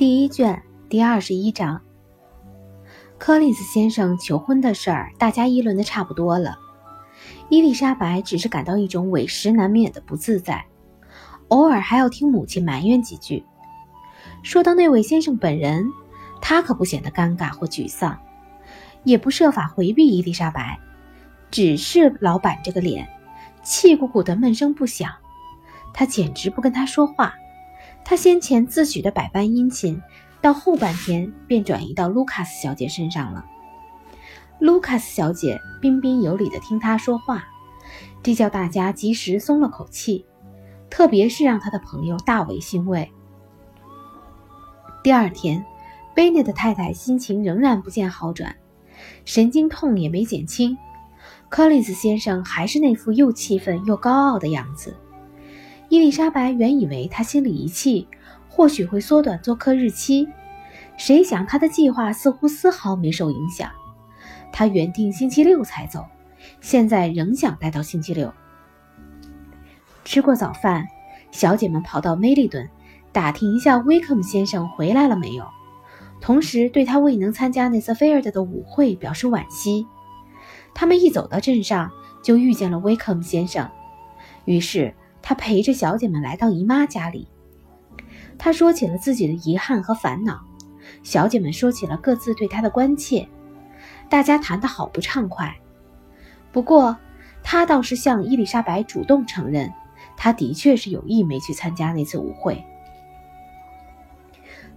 第一卷第二十一章。柯林斯先生求婚的事儿，大家议论的差不多了。伊丽莎白只是感到一种委实难免的不自在，偶尔还要听母亲埋怨几句。说到那位先生本人，他可不显得尴尬或沮丧，也不设法回避伊丽莎白，只是老板这个脸，气鼓鼓的闷声不响。他简直不跟他说话。他先前自诩的百般殷勤，到后半天便转移到卢卡斯小姐身上了。卢卡斯小姐彬彬有礼地听他说话，这叫大家及时松了口气，特别是让他的朋友大为欣慰。第二天，贝内的太太心情仍然不见好转，神经痛也没减轻。柯林斯先生还是那副又气愤又高傲的样子。伊丽莎白原以为他心里一气，或许会缩短做客日期，谁想他的计划似乎丝毫没受影响。他原定星期六才走，现在仍想待到星期六。吃过早饭，小姐们跑到梅利顿，打听一下威克姆先生回来了没有，同时对他未能参加内瑟菲尔德的舞会表示惋惜。他们一走到镇上，就遇见了威克姆先生，于是。他陪着小姐们来到姨妈家里，他说起了自己的遗憾和烦恼，小姐们说起了各自对他的关切，大家谈得好不畅快。不过，他倒是向伊丽莎白主动承认，他的确是有意没去参加那次舞会。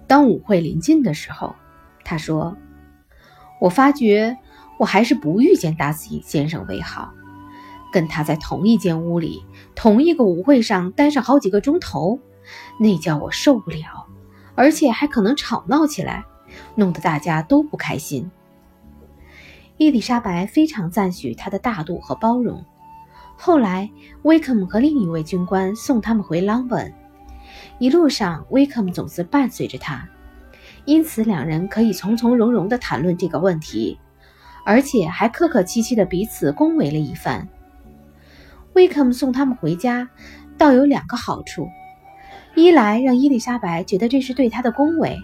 当舞会临近的时候，他说：“我发觉我还是不遇见达斯先生为好。”跟他在同一间屋里，同一个舞会上待上好几个钟头，那叫我受不了，而且还可能吵闹起来，弄得大家都不开心。伊丽莎白非常赞许他的大度和包容。后来，威克姆和另一位军官送他们回朗本，一路上威克姆总是伴随着他，因此两人可以从从容容地谈论这个问题，而且还客客气气地彼此恭维了一番。威克姆送他们回家，倒有两个好处：一来让伊丽莎白觉得这是对她的恭维；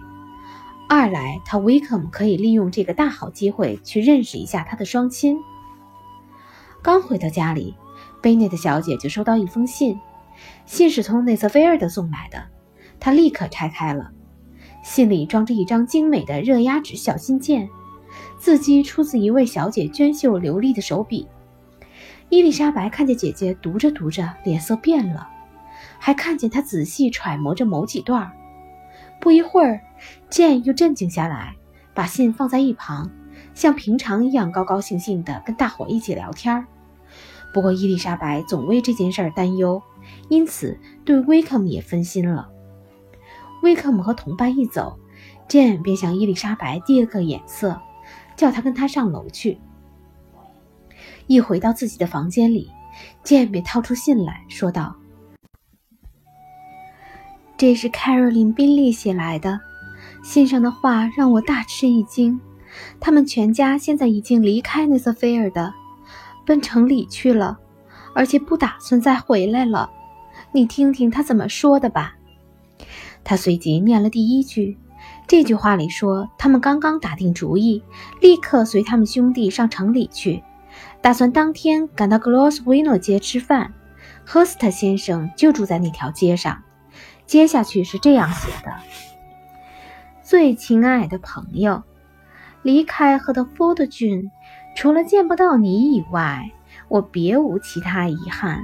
二来他威克姆可以利用这个大好机会去认识一下他的双亲。刚回到家里，贝内特小姐就收到一封信，信是从内瑟菲尔德送来的。她立刻拆开了，信里装着一张精美的热压纸小信件，字迹出自一位小姐娟秀流利的手笔。伊丽莎白看见姐姐读着读着脸色变了，还看见她仔细揣摩着某几段。不一会儿，剑又镇静下来，把信放在一旁，像平常一样高高兴兴地跟大伙一起聊天。不过伊丽莎白总为这件事担忧，因此对威克姆也分心了。威克姆和同伴一走，剑便向伊丽莎白递了个眼色，叫她跟他上楼去。一回到自己的房间里，剑便掏出信来说道：“这是凯瑞琳·宾利写来的，信上的话让我大吃一惊。他们全家现在已经离开内瑟菲尔的，奔城里去了，而且不打算再回来了。你听听他怎么说的吧。”他随即念了第一句，这句话里说他们刚刚打定主意，立刻随他们兄弟上城里去。打算当天赶到格罗斯维诺街吃饭，赫斯特先生就住在那条街上。接下去是这样写的：“最亲爱的朋友，离开赫德福德郡，除了见不到你以外，我别无其他遗憾。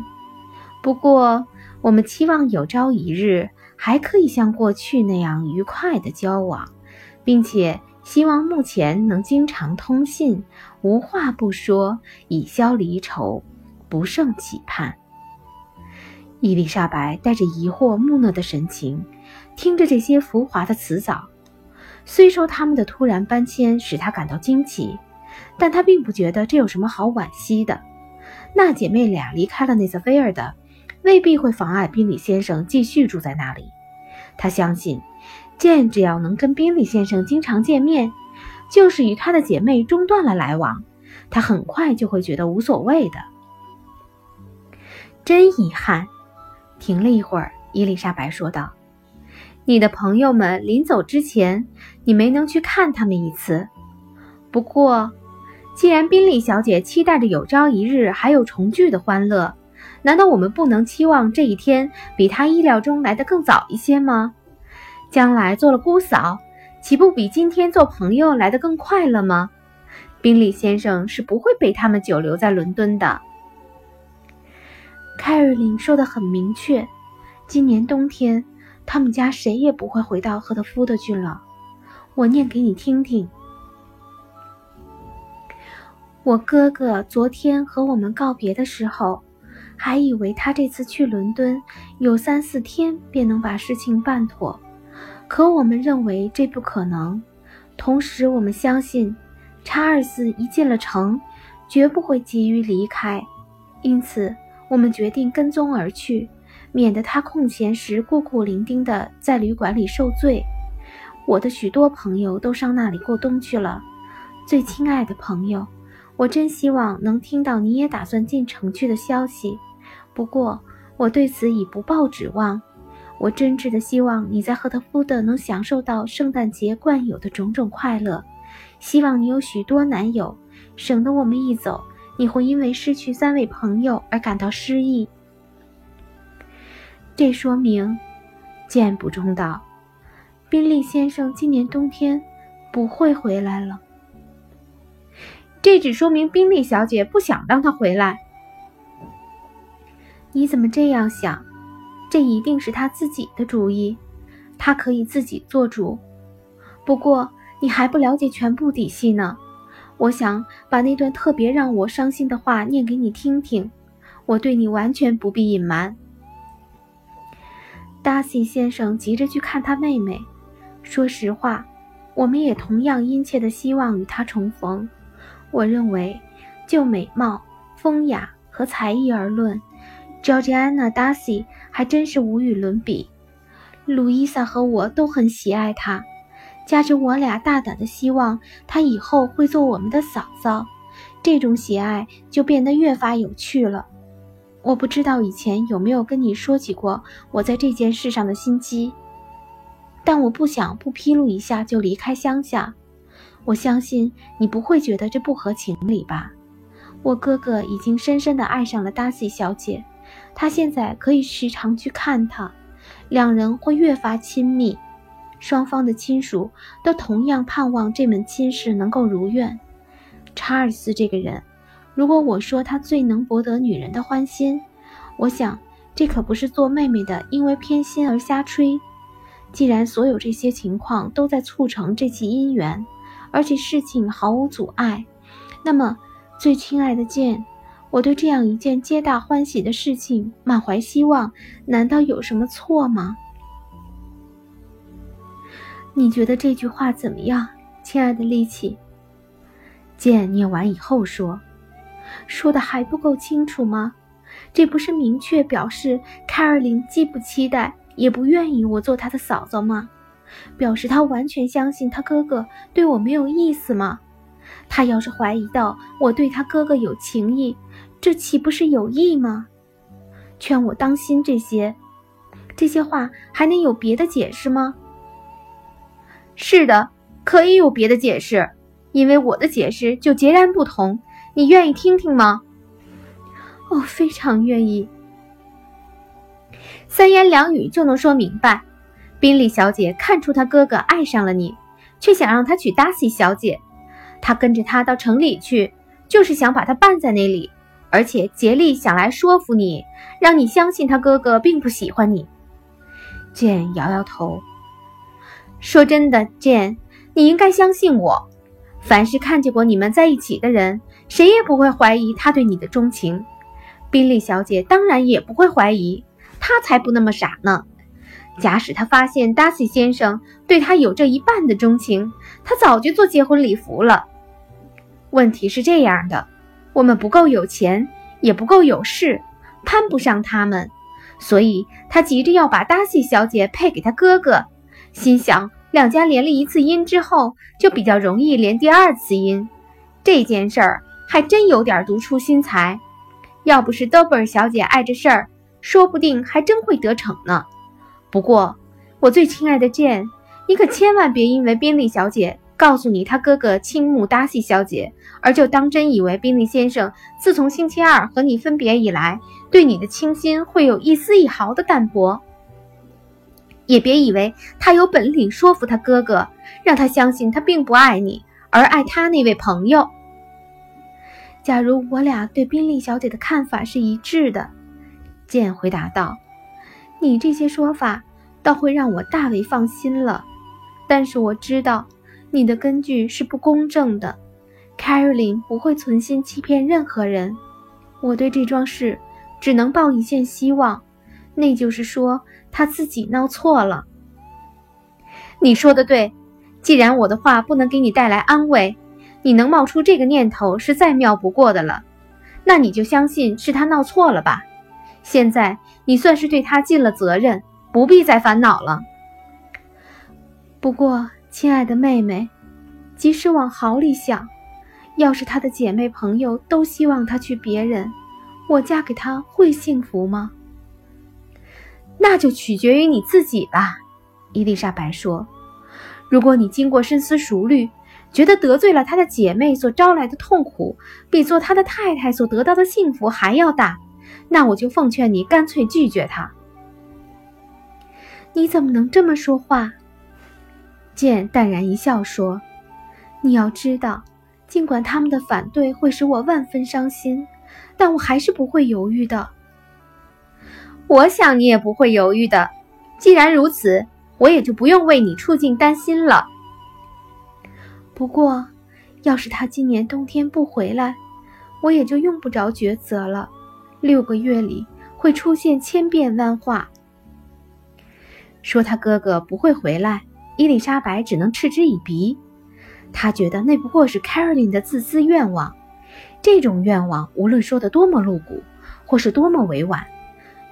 不过，我们期望有朝一日还可以像过去那样愉快的交往，并且。”希望目前能经常通信，无话不说，以消离愁，不胜期盼。伊丽莎白带着疑惑、木讷的神情，听着这些浮华的辞藻。虽说他们的突然搬迁使她感到惊奇，但她并不觉得这有什么好惋惜的。那姐妹俩离开了内瑟菲尔的，未必会妨碍宾里先生继续住在那里。她相信。剑只要能跟宾利先生经常见面，就是与他的姐妹中断了来往，他很快就会觉得无所谓的。真遗憾。停了一会儿，伊丽莎白说道：“你的朋友们临走之前，你没能去看他们一次。不过，既然宾利小姐期待着有朝一日还有重聚的欢乐，难道我们不能期望这一天比她意料中来得更早一些吗？将来做了姑嫂，岂不比今天做朋友来得更快乐吗？宾利先生是不会被他们久留在伦敦的。凯尔琳说的很明确，今年冬天他们家谁也不会回到赫特福德去了。我念给你听听。我哥哥昨天和我们告别的时候，还以为他这次去伦敦有三四天便能把事情办妥，可我们认为这不可能。同时，我们相信查尔斯一进了城，绝不会急于离开，因此。我们决定跟踪而去，免得他空闲时孤苦伶仃的在旅馆里受罪。我的许多朋友都上那里过冬去了。最亲爱的朋友，我真希望能听到你也打算进城去的消息。不过，我对此已不抱指望。我真挚的希望你在赫特福德能享受到圣诞节惯有的种种快乐。希望你有许多男友，省得我们一走。你会因为失去三位朋友而感到失意。这说明，剑补充道：“宾利先生今年冬天不会回来了。”这只说明宾利小姐不想让他回来。你怎么这样想？这一定是他自己的主意，他可以自己做主。不过，你还不了解全部底细呢。我想把那段特别让我伤心的话念给你听听。我对你完全不必隐瞒。达西先生急着去看他妹妹。说实话，我们也同样殷切的希望与他重逢。我认为，就美貌、风雅和才艺而论，Georgiana Darcy 还真是无与伦比。路易莎和我都很喜爱她。加之我俩大胆的希望她以后会做我们的嫂嫂，这种喜爱就变得越发有趣了。我不知道以前有没有跟你说起过我在这件事上的心机，但我不想不披露一下就离开乡下。我相信你不会觉得这不合情理吧？我哥哥已经深深地爱上了达西小姐，他现在可以时常去看她，两人会越发亲密。双方的亲属都同样盼望这门亲事能够如愿。查尔斯这个人，如果我说他最能博得女人的欢心，我想这可不是做妹妹的因为偏心而瞎吹。既然所有这些情况都在促成这起姻缘，而且事情毫无阻碍，那么，最亲爱的剑，我对这样一件皆大欢喜的事情满怀希望，难道有什么错吗？你觉得这句话怎么样，亲爱的丽奇？剑念完以后说：“说的还不够清楚吗？这不是明确表示凯尔琳既不期待也不愿意我做她的嫂嫂吗？表示她完全相信她哥哥对我没有意思吗？她要是怀疑到我对她哥哥有情意，这岂不是有意吗？劝我当心这些，这些话还能有别的解释吗？”是的，可以有别的解释，因为我的解释就截然不同。你愿意听听吗？哦，非常愿意。三言两语就能说明白。宾利小姐看出她哥哥爱上了你，却想让他娶达西小姐。他跟着他到城里去，就是想把他办在那里，而且竭力想来说服你，让你相信他哥哥并不喜欢你。简摇摇头。说真的，Jane，你应该相信我。凡是看见过你们在一起的人，谁也不会怀疑他对你的钟情。宾利小姐当然也不会怀疑，她才不那么傻呢。假使她发现达西先生对她有这一半的钟情，她早就做结婚礼服了。问题是这样的，我们不够有钱，也不够有势，攀不上他们，所以他急着要把达西小姐配给他哥哥。心想，两家连了一次姻之后，就比较容易连第二次姻。这件事儿还真有点独出心裁。要不是德布尔小姐碍着事儿，说不定还真会得逞呢。不过，我最亲爱的剑，你可千万别因为宾利小姐告诉你他哥哥倾慕达西小姐，而就当真以为宾利先生自从星期二和你分别以来，对你的倾心会有一丝一毫的淡薄。也别以为他有本领说服他哥哥，让他相信他并不爱你，而爱他那位朋友。假如我俩对宾利小姐的看法是一致的，剑回答道：“你这些说法。”倒会让我大为放心了，但是我知道你的根据是不公正的。Caroline 不会存心欺骗任何人，我对这桩事只能抱一线希望，那就是说他自己闹错了。你说的对，既然我的话不能给你带来安慰，你能冒出这个念头是再妙不过的了，那你就相信是他闹错了吧。现在你算是对他尽了责任。不必再烦恼了。不过，亲爱的妹妹，即使往好里想，要是她的姐妹朋友都希望她娶别人，我嫁给他会幸福吗？那就取决于你自己吧。伊丽莎白说：“如果你经过深思熟虑，觉得得罪了她的姐妹所招来的痛苦，比做她的太太所得到的幸福还要大，那我就奉劝你干脆拒绝她。”你怎么能这么说话？剑淡然一笑说：“你要知道，尽管他们的反对会使我万分伤心，但我还是不会犹豫的。我想你也不会犹豫的。既然如此，我也就不用为你处境担心了。不过，要是他今年冬天不回来，我也就用不着抉择了。六个月里会出现千变万化。”说他哥哥不会回来，伊丽莎白只能嗤之以鼻。她觉得那不过是 Caroline 的自私愿望。这种愿望无论说得多么露骨，或是多么委婉，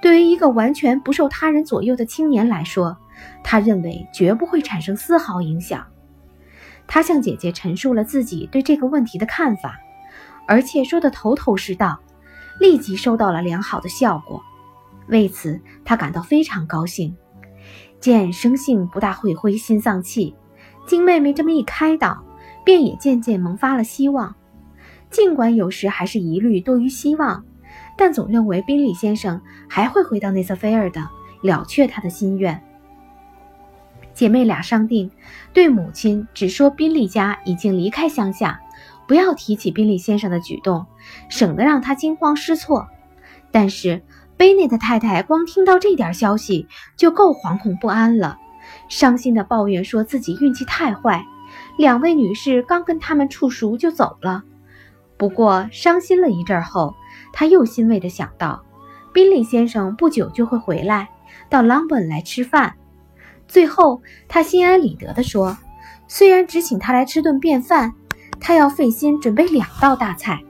对于一个完全不受他人左右的青年来说，他认为绝不会产生丝毫影响。他向姐姐陈述了自己对这个问题的看法，而且说得头头是道，立即收到了良好的效果。为此，他感到非常高兴。见生性不大会灰心丧气，经妹妹这么一开导，便也渐渐萌发了希望。尽管有时还是疑虑多于希望，但总认为宾利先生还会回到内瑟菲尔的，了却他的心愿。姐妹俩商定，对母亲只说宾利家已经离开乡下，不要提起宾利先生的举动，省得让他惊慌失措。但是。贝内特太太光听到这点消息就够惶恐不安了，伤心的抱怨说自己运气太坏。两位女士刚跟他们处熟就走了。不过伤心了一阵后，她又欣慰地想到，宾利先生不久就会回来，到朗本来吃饭。最后，她心安理得地说：“虽然只请他来吃顿便饭，他要费心准备两道大菜。”